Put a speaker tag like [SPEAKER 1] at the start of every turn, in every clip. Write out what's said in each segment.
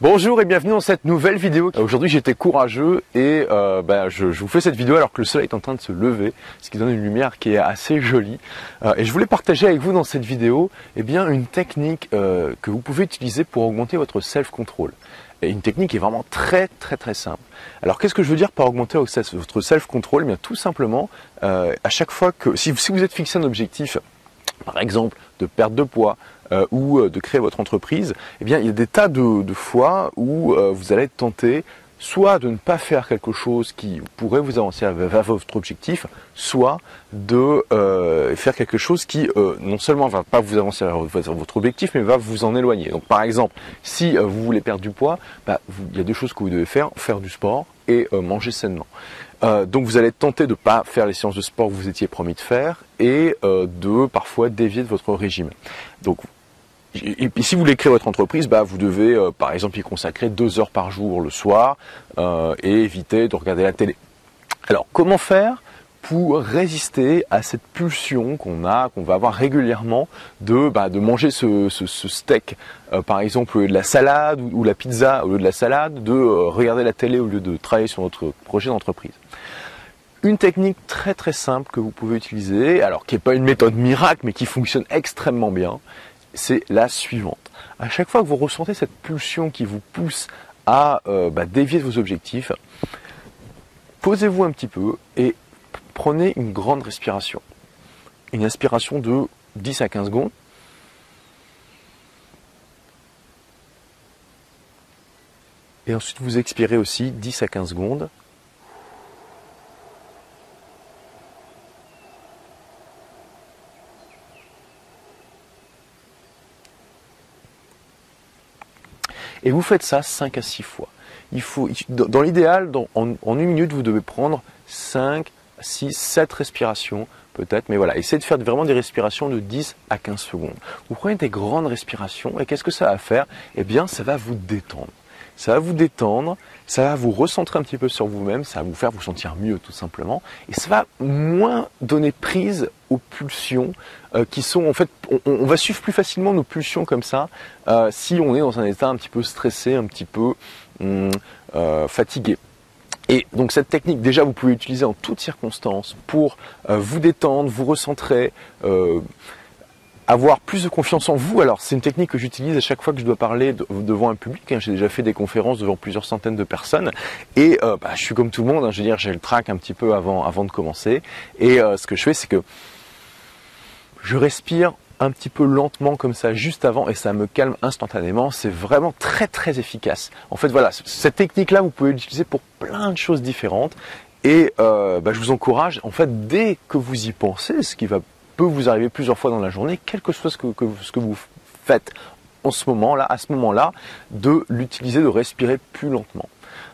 [SPEAKER 1] Bonjour et bienvenue dans cette nouvelle vidéo. Aujourd'hui j'étais courageux et euh, bah, je, vous fais cette vidéo alors que le soleil est en train de se lever, ce qui donne une lumière qui est assez jolie. Euh, et je voulais partager avec vous dans cette vidéo eh bien, une technique euh, que vous pouvez utiliser pour augmenter votre self-control. Et une technique qui est vraiment très très très simple. Alors qu'est-ce que je veux dire par augmenter votre self-control? Eh bien tout simplement, à chaque fois que si, si vous êtes fixé un objectif, par exemple de perte de poids, euh, ou euh, de créer votre entreprise, eh bien, il y a des tas de, fois où euh, vous allez être tenté soit de ne pas faire quelque chose qui pourrait vous avancer vers votre objectif, soit de faire quelque chose qui non seulement va pas vous avancer vers votre objectif, mais va vous en éloigner. Donc par exemple, si vous voulez perdre du poids, bah, il y a deux choses que vous devez faire, faire du sport et manger sainement. Donc vous allez tenté de ne pas faire les séances de sport que vous étiez promis de faire et de parfois dévier de votre régime. Donc si vous voulez créer votre entreprise, bah, vous devez euh, par exemple y consacrer deux heures par jour le soir euh, et éviter de regarder la télé. Alors comment faire? Pour résister à cette pulsion qu'on a, qu'on va avoir régulièrement de, bah, de manger ce, steak, euh, par exemple de la salade ou, la pizza au lieu de la salade, de regarder la télé au lieu de travailler sur notre projet d'entreprise. Une technique très très simple que vous pouvez utiliser, alors qui n'est pas une méthode miracle mais qui fonctionne extrêmement bien, c'est la suivante. À chaque fois que vous ressentez cette pulsion qui vous pousse à euh, bah, dévier vos objectifs, posez-vous un petit peu et prenez une grande respiration. Une inspiration de 10 à 15 secondes. Et ensuite vous expirez aussi 10 à 15 secondes. Et vous faites ça 5 à 6 fois. Dans l'idéal, en, une minute, vous devez prendre 5, 6, 7 respirations peut-être, mais voilà, essayez de faire vraiment des respirations de 10 à 15 secondes. Vous prenez des grandes respirations et qu'est-ce que ça va faire? Eh bien, ça va vous détendre ça va vous détendre, ça va vous recentrer un petit peu sur vous-même, ça va vous faire vous sentir mieux tout simplement, et ça va moins donner prise aux pulsions euh, qui sont en fait, on, va suivre plus facilement nos pulsions comme ça euh, si on est dans un état un petit peu stressé, un petit peu hum, euh, fatigué. Et donc cette technique, déjà, vous pouvez l'utiliser en toutes circonstances pour vous détendre, vous recentrer, avoir plus de confiance en vous. Alors c'est une technique que j'utilise à chaque fois que je dois parler devant un public. Hein. J'ai déjà fait des conférences devant plusieurs centaines de personnes et euh, bah, je suis comme tout le monde. Hein. Je veux dire, j'ai le trac un petit peu avant, avant de commencer. Et euh, ce que je fais, c'est que je respire un petit peu lentement comme ça juste avant et ça me calme instantanément. C'est vraiment très très efficace. En fait voilà, cette technique-là, vous pouvez l'utiliser pour plein de choses différentes. Et euh, bah, je vous encourage, en fait, dès que vous y pensez, ce qui va peut vous arriver plusieurs fois dans la journée, quel que soit ce que, ce que vous faites en ce moment-là, à ce moment-là, de l'utiliser, de respirer plus lentement.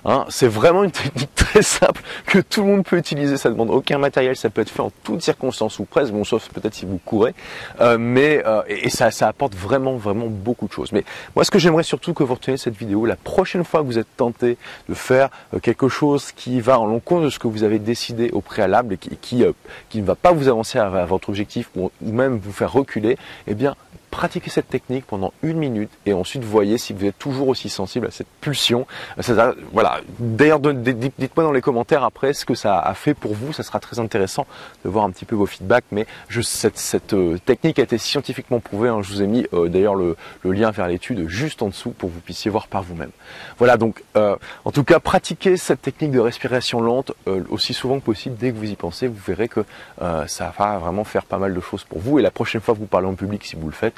[SPEAKER 1] Hein, c'est vraiment une technique très simple que tout le monde peut utiliser. Ça demande aucun matériel, ça peut être fait en toutes circonstances ou presque, bon sauf peut-être si vous courez, euh, mais euh, et, ça, apporte vraiment beaucoup de choses. Mais moi, ce que j'aimerais surtout que vous reteniez cette vidéo, la prochaine fois que vous êtes tenté de faire euh, quelque chose qui va en l'encontre de ce que vous avez décidé au préalable et qui ne va pas vous avancer à, votre objectif ou même vous faire reculer, eh bien pratiquez cette technique pendant une minute et ensuite voyez si vous êtes toujours aussi sensible à cette pulsion. voilà. D'ailleurs, dites-moi dans les commentaires après ce que ça a fait pour vous. Ça sera très intéressant de voir un petit peu vos feedbacks. Mais cette, euh, technique a été scientifiquement prouvée. Hein. Je vous ai mis euh, d'ailleurs le, lien vers l'étude juste en dessous pour que vous puissiez voir par vous-même. Voilà. Donc, euh, en tout cas, pratiquez cette technique de respiration lente aussi souvent que possible. Dès que vous y pensez, vous verrez que ça va vraiment faire pas mal de choses pour vous. Et la prochaine fois que vous parlez en public, si vous le faites,